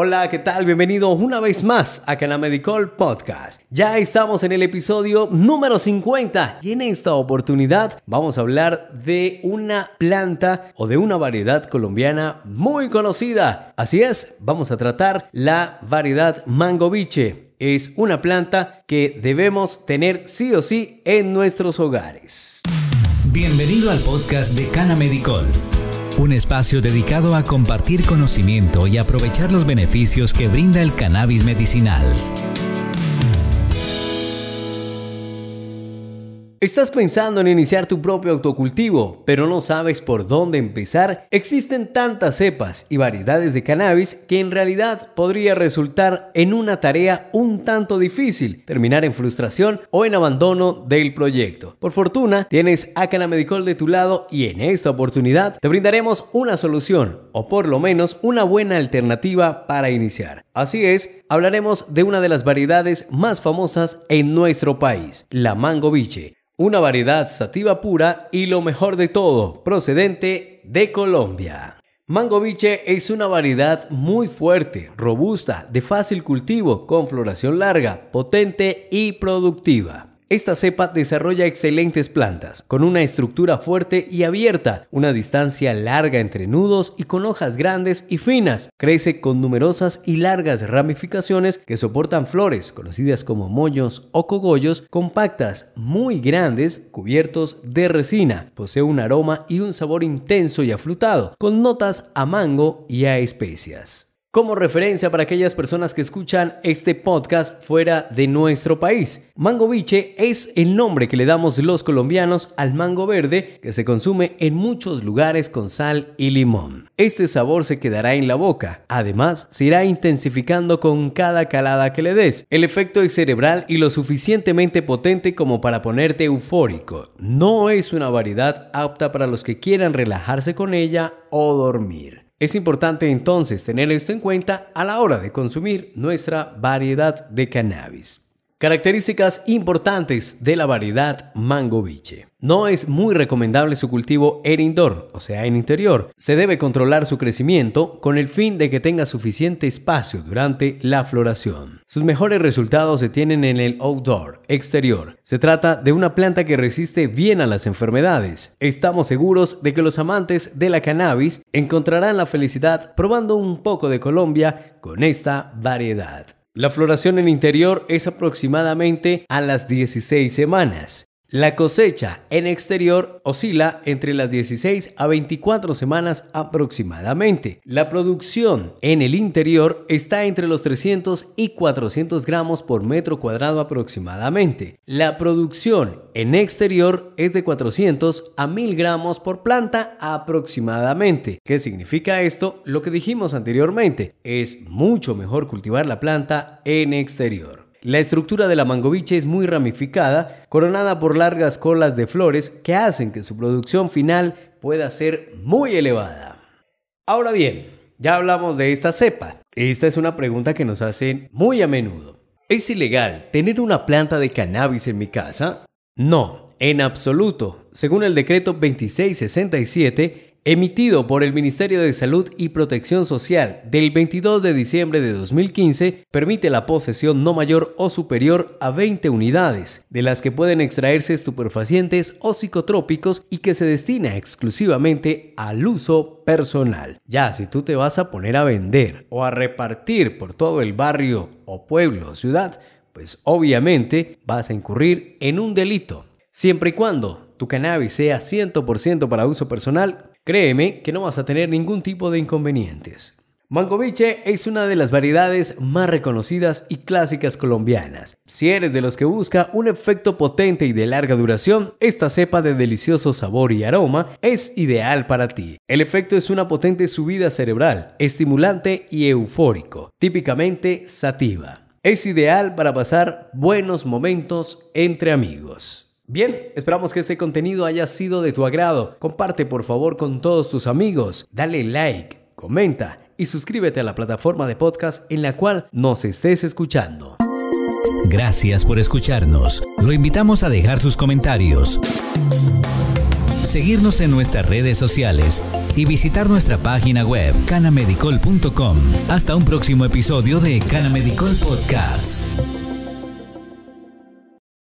Hola, ¿qué tal? Bienvenido una vez más a Canamedicol Podcast. Ya estamos en el episodio número 50 y en esta oportunidad vamos a hablar de una planta o de una variedad colombiana muy conocida. Así es, vamos a tratar la variedad mango biche. Es una planta que debemos tener sí o sí en nuestros hogares. Bienvenido al podcast de Canamedicol un espacio dedicado a compartir conocimiento y aprovechar los beneficios que brinda el cannabis medicinal. ¿Estás pensando en iniciar tu propio autocultivo, pero no sabes por dónde empezar? Existen tantas cepas y variedades de cannabis que en realidad podría resultar en una tarea un tanto difícil, terminar en frustración o en abandono del proyecto. Por fortuna, tienes a Canamedicol de tu lado y en esta oportunidad te brindaremos una solución, o por lo menos una buena alternativa para iniciar. Así es, hablaremos de una de las variedades más famosas en nuestro país, la mango biche una variedad sativa pura y lo mejor de todo, procedente de Colombia. Mango biche es una variedad muy fuerte, robusta, de fácil cultivo, con floración larga, potente y productiva. Esta cepa desarrolla excelentes plantas, con una estructura fuerte y abierta, una distancia larga entre nudos y con hojas grandes y finas. Crece con numerosas y largas ramificaciones que soportan flores, conocidas como moños o cogollos, compactas, muy grandes, cubiertos de resina. Posee un aroma y un sabor intenso y aflutado, con notas a mango y a especias como referencia para aquellas personas que escuchan este podcast fuera de nuestro país. Mango biche es el nombre que le damos los colombianos al mango verde que se consume en muchos lugares con sal y limón. Este sabor se quedará en la boca, además se irá intensificando con cada calada que le des. El efecto es cerebral y lo suficientemente potente como para ponerte eufórico. No es una variedad apta para los que quieran relajarse con ella o dormir. Es importante entonces tener esto en cuenta a la hora de consumir nuestra variedad de cannabis. Características importantes de la variedad Mango Biche. No es muy recomendable su cultivo en indoor, o sea, en interior. Se debe controlar su crecimiento con el fin de que tenga suficiente espacio durante la floración. Sus mejores resultados se tienen en el outdoor, exterior. Se trata de una planta que resiste bien a las enfermedades. Estamos seguros de que los amantes de la cannabis encontrarán la felicidad probando un poco de Colombia con esta variedad. La floración en interior es aproximadamente a las 16 semanas. La cosecha en exterior oscila entre las 16 a 24 semanas aproximadamente. La producción en el interior está entre los 300 y 400 gramos por metro cuadrado aproximadamente. La producción en exterior es de 400 a 1000 gramos por planta aproximadamente. ¿Qué significa esto? Lo que dijimos anteriormente, es mucho mejor cultivar la planta en exterior. La estructura de la mangoviche es muy ramificada, coronada por largas colas de flores que hacen que su producción final pueda ser muy elevada. Ahora bien, ya hablamos de esta cepa. Esta es una pregunta que nos hacen muy a menudo. ¿Es ilegal tener una planta de cannabis en mi casa? No, en absoluto. Según el decreto 2667, emitido por el Ministerio de Salud y Protección Social del 22 de diciembre de 2015, permite la posesión no mayor o superior a 20 unidades, de las que pueden extraerse estupefacientes o psicotrópicos y que se destina exclusivamente al uso personal. Ya si tú te vas a poner a vender o a repartir por todo el barrio o pueblo o ciudad, pues obviamente vas a incurrir en un delito, siempre y cuando tu cannabis sea 100% para uso personal Créeme que no vas a tener ningún tipo de inconvenientes. Mangoviche es una de las variedades más reconocidas y clásicas colombianas. Si eres de los que busca un efecto potente y de larga duración, esta cepa de delicioso sabor y aroma es ideal para ti. El efecto es una potente subida cerebral, estimulante y eufórico, típicamente sativa. Es ideal para pasar buenos momentos entre amigos. Bien, esperamos que este contenido haya sido de tu agrado. Comparte por favor con todos tus amigos, dale like, comenta y suscríbete a la plataforma de podcast en la cual nos estés escuchando. Gracias por escucharnos. Lo invitamos a dejar sus comentarios, seguirnos en nuestras redes sociales y visitar nuestra página web canamedicol.com. Hasta un próximo episodio de Canamedicol Podcast.